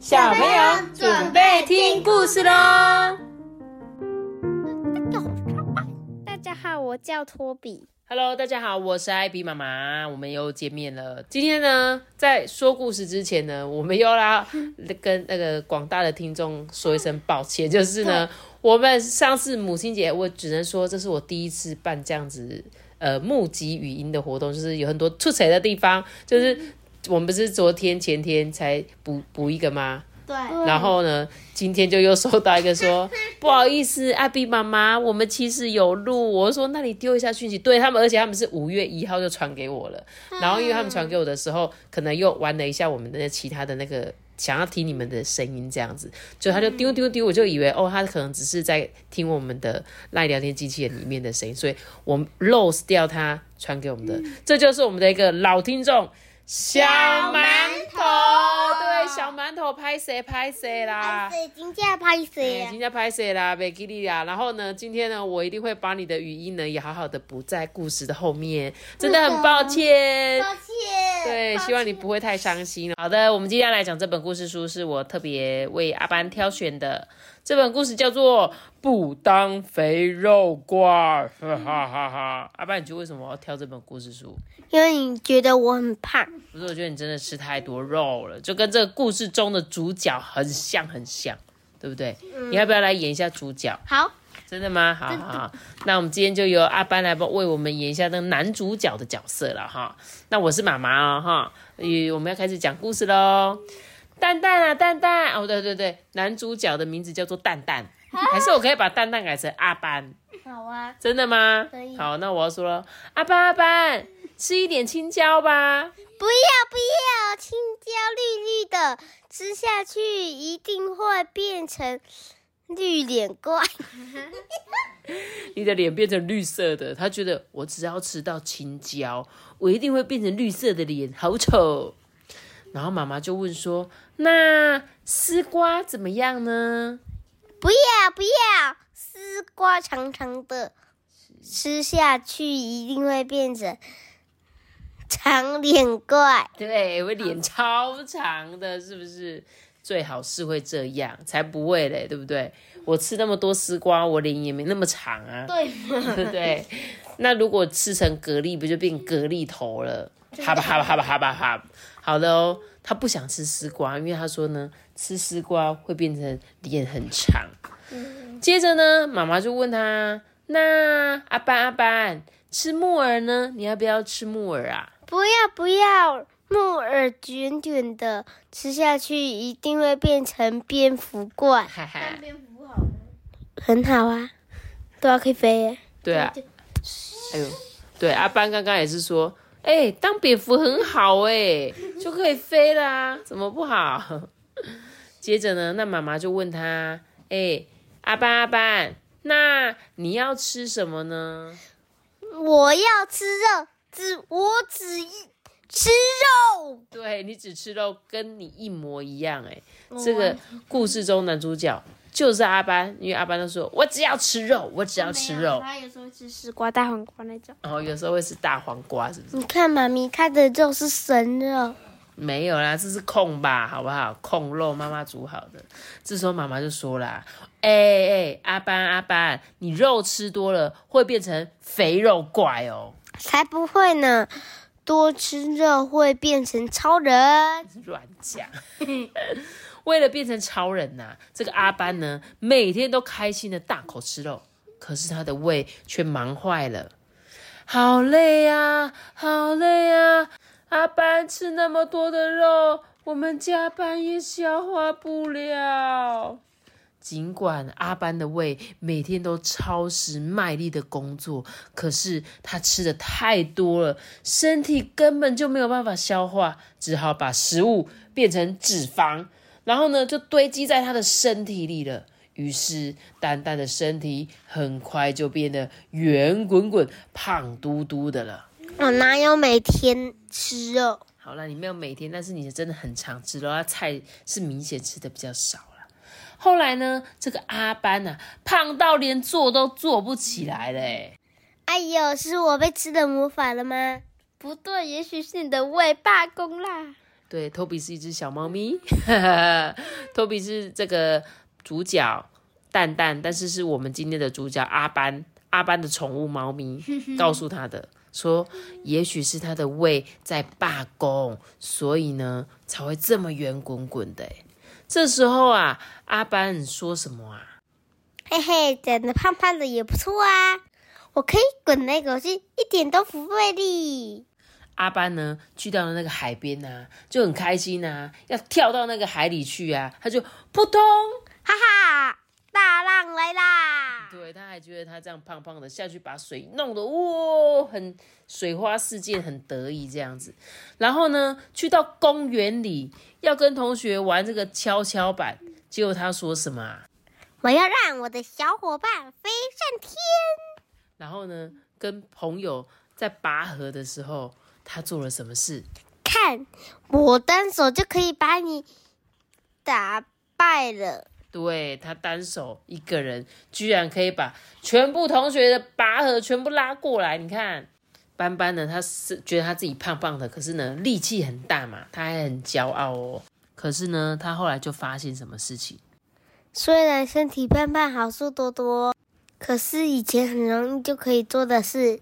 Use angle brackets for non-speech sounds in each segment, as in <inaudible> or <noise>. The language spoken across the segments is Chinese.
小朋友准备听故事喽！大家好，我叫托比。Hello，大家好，我是艾比妈妈，我们又见面了。今天呢，在说故事之前呢，我们又要 <laughs> 跟那个广大的听众说一声抱歉，就是呢，我们上次母亲节，我只能说这是我第一次办这样子呃募集语音的活动，就是有很多出彩的地方，就是我们不是昨天前天才补补一个吗？对，然后呢，今天就又收到一个说，<laughs> 不好意思，阿比妈妈，我们其实有录。我说那你丢一下讯息，对他们，而且他们是五月一号就传给我了。然后因为他们传给我的时候，可能又玩了一下我们的其他的那个。想要听你们的声音，这样子，就他就丢丢丢，我就以为哦，他可能只是在听我们的赖聊天机器人里面的声音，所以我们 lose 掉他传给我们的，这就是我们的一个老听众小馒头，对，小馒头拍谁拍谁啦，谁金价拍谁今？天拍谁啦？贝吉利亚。然后呢，今天呢，我一定会把你的语音呢也好好的补在故事的后面，真的很抱歉。抱歉。对，希望你不会太伤心。好的，我们今天来讲这本故事书，是我特别为阿班挑选的。这本故事叫做《不当肥肉怪》，哈哈哈哈。阿班，你觉得为什么我要挑这本故事书？因为你觉得我很胖，不是，我觉得你真的吃太多肉了，就跟这个故事中的主角很像，很像，对不对？你要不要来演一下主角？好，真的吗？好好好，那我们今天就由阿班来帮为我们演一下那个男主角的角色了哈。那我是妈妈哦哈，呃，我们要开始讲故事喽。蛋蛋啊，蛋蛋哦，对对对，男主角的名字叫做蛋蛋，还是我可以把蛋蛋改成阿班？好啊，真的吗？可以好，那我要说了，阿班阿班，吃一点青椒吧。不要不要，青椒绿绿的，吃下去一定会变成绿脸怪。<laughs> 你的脸变成绿色的，他觉得我只要吃到青椒，我一定会变成绿色的脸，好丑。然后妈妈就问说：“那丝瓜怎么样呢不要不要，丝瓜长长的，吃下去一定会变成长脸怪。？”对，我脸超长的，是不是？最好是会这样，才不会嘞，对不对？我吃那么多丝瓜，我脸也没那么长啊。对对不 <laughs> 对？那如果吃成蛤蜊，不就变蛤蜊头了？哈吧哈吧哈吧哈吧哈。好的哦，他不想吃丝瓜，因为他说呢，吃丝瓜会变成脸很长。接着呢，妈妈就问他：“那阿班阿班，吃木耳呢？你要不要吃木耳啊不要不要，木耳卷卷的，吃下去一定会变成蝙蝠？”怪，哈哈，很好啊，对啊，可以飞耶。对啊，哎呦，对，阿班刚刚也是说，哎、当蝙蝠很好哎、就可以飞啦，怎么不好？接着呢，那妈妈就问他，哎、阿班阿班，那你要吃什么呢？我要吃肉，只我只一吃肉。对你只吃肉，跟你一模一样哎、这个故事中男主角就是阿班，因为阿班都说，我只要吃肉，我只要吃肉，他有时候吃丝瓜、大黄瓜那种。然后有时候会吃大黄瓜，是不是？你看妈咪，它的肉是生肉，没有啦，这是控吧，好不好？控肉妈妈煮好的。这时候妈妈就说啦：“哎、哎、阿班阿班，你肉吃多了会变成肥肉怪哦。才不会呢。多吃肉会变成超人。<laughs> ”乱讲。<laughs> 为了变成超人呐、这个阿班呢，每天都开心的大口吃肉，可是他的胃却忙坏了。好累啊，好累啊！阿班吃那么多的肉，我们加班也消化不了。尽管阿班的胃每天都超时卖力的工作，可是他吃的太多了，身体根本就没有办法消化，只好把食物变成脂肪，然后呢就堆积在他的身体里了。于是，丹丹的身体很快就变得圆滚滚、胖嘟嘟的了。我哪有每天吃肉？好了，你没有每天，但是你真的很常吃肉，他菜是明显吃的比较少了。后来呢，这个阿班呐、胖到连坐都坐不起来嘞。哎呦，是我被吃的魔法了吗？不对，也许是你的胃罢工啦。对，托比是一只小猫咪，<laughs> 托比是这个主角蛋蛋，但是是我们今天的主角阿班，阿班的宠物猫咪 <laughs> 告诉他的，说也许是他的胃在罢工，所以呢才会这么圆滚滚的。这时候啊，阿班说什么啊？嘿嘿，长得胖胖的也不错啊，我可以滚来滚去，一点都不费力。阿班呢，去到了那个海边呐，就很开心呐，要跳到那个海里去啊，他就扑通，哈哈，觉得他这样胖胖的下去把水弄得哇，很水花四溅，很得意这样子。然后呢，去到公园里要跟同学玩这个跷跷板，结果他说什么啊？我要让我的小伙伴飞上天。然后呢，跟朋友在拔河的时候。他做了什么事？看，我单手就可以把你打败了。对他单手一个人，居然可以把全部同学的拔河全部拉过来。你看，班班呢？他是觉得他自己胖胖的，可是呢，力气很大嘛，他还很骄傲哦。可是呢，他后来就发现什么事情？虽然身体胖胖，好处多多，可是以前很容易就可以做的事。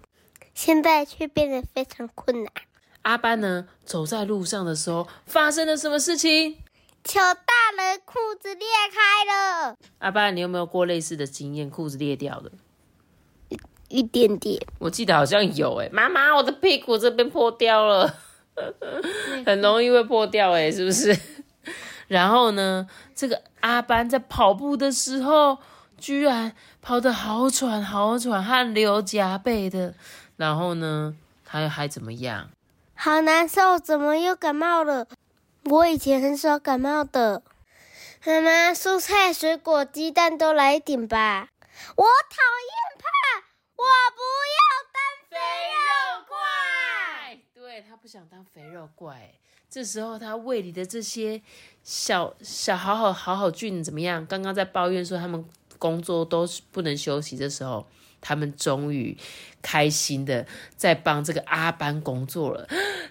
现在却变得非常困难。阿班呢？走在路上的时候，发生了什么事情？乔大人裤子裂开了。阿班，你有没有过类似的经验？裤子裂掉的？一一点点。我记得好像有诶。妈妈，我的屁股这边破掉了，很容易会破掉诶，是不是？<laughs> 然后呢？这个阿班在跑步的时候，居然跑得好喘好喘，汗流浃背的。然后呢？他还怎么样？好难受，怎么又感冒了？我以前很少感冒的。妈妈，蔬菜、水果、鸡蛋都来一点吧。我讨厌胖，我不要当肥肉怪。对他不想当肥肉怪。这时候他胃里的这些小小好好好好菌怎么样？刚刚在抱怨说他们工作都不能休息的时候。他们终于开心的在帮这个阿班工作了，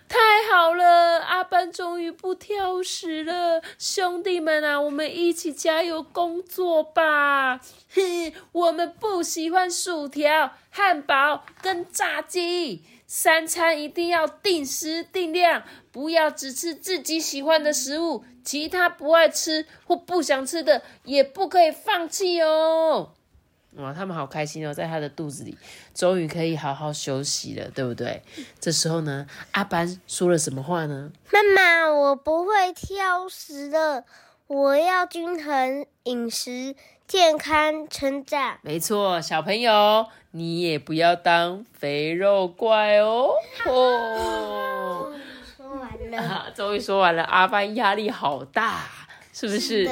他好了！阿班终于不挑食了，兄弟们啊，我们一起加油工作吧！<laughs> 哼，我们不喜欢薯条、汉堡跟炸鸡，三餐一定要定时定量，不要只吃自己喜欢的食物，其他不爱吃或不想吃的也不可以放弃哦。哇，他们好开心哦，在他的肚子里，终于可以好好休息了，对不对？这时候呢，阿班说了什么话呢？妈妈，我不会挑食的，我要均衡饮食，健康成长。没错，小朋友，你也不要当肥肉怪哦。哦，<laughs> 说完了，终于说完了。阿班压力好大，是不是？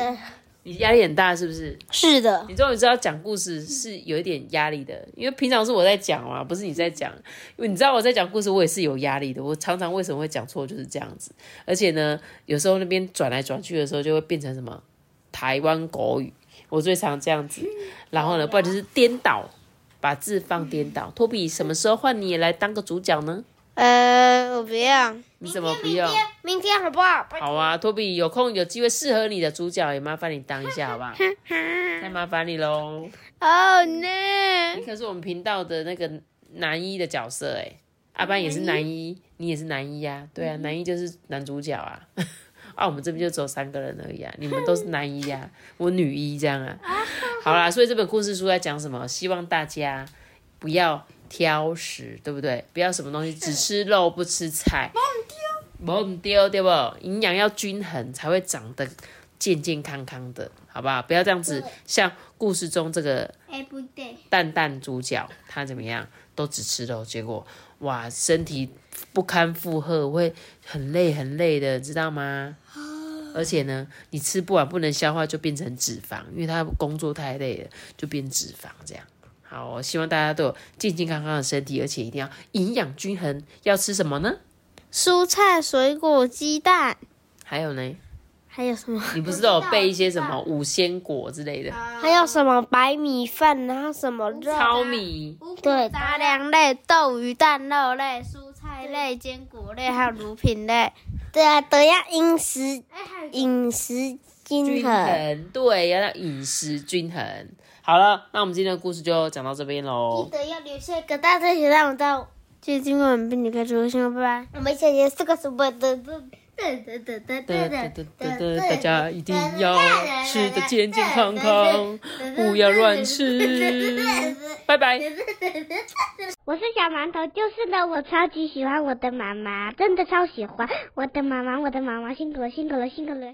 你压力很大是不是？是的。你终于知道讲故事是有一点压力的，因为平常是我在讲嘛，不是你在讲。因为你知道我在讲故事，我也是有压力的。我常常为什么会讲错，就是这样子。而且呢，有时候那边转来转去的时候，就会变成什么台湾国语。我最常这样子。然后呢，不然就是颠倒，把字放颠倒。托比，什么时候换你也来当个主角呢？呃，我不要。你怎么不要？明天好不好？好啊，托比，有空有机会适合你的主角，也麻烦你当一下，好不好？<laughs> 太麻烦你喽。哦，no！你可是我们频道的那个男一的角色哎，阿班也是男一，你也是男一呀？对啊，男一就是男主角啊。<laughs> 啊，我们这边就只有三个人而已啊，你们都是男一呀，<laughs> 我女一这样啊。好啦，所以这本故事书在讲什么？希望大家不要。挑食，对不对？不要什么东西只吃肉不吃菜，冇唔丢，对不？营养要均衡，才会长得健健康康的，好不好？不要这样子，像故事中这个蛋蛋主角，他怎么样？都只吃肉，结果哇，身体不堪负荷，会很累很累的，知道吗？而且呢，你吃不完不能消化，就变成脂肪，因为他工作太累了，就变脂肪这样。好，我希望大家都有健健康康的身体，而且一定要营养均衡。要吃什么呢？蔬菜、水果、鸡蛋。还有呢？还有什么？你不是都有备一些什么五鲜果之类的？还有什么白米饭，然后什么肉？糙米。对，杂粮类、豆鱼蛋肉类、蔬菜类、坚果类，还有乳品类。对啊，都要饮食饮食均均衡。衡，对，要让饮食均衡。好了，那我们今天的故事就讲到这边喽记。得要留下一个大大写让我到。谢谢今晚被你开始我信拜拜。我们下节这个什么的的的的的的哒哒哒哒哒，大家一定要吃的健健康康，不要乱吃。拜拜。我是小馒头，就是的，我超级喜欢我的妈妈，真的超喜欢我的妈妈，我的妈妈辛苦了，辛苦了，辛苦了。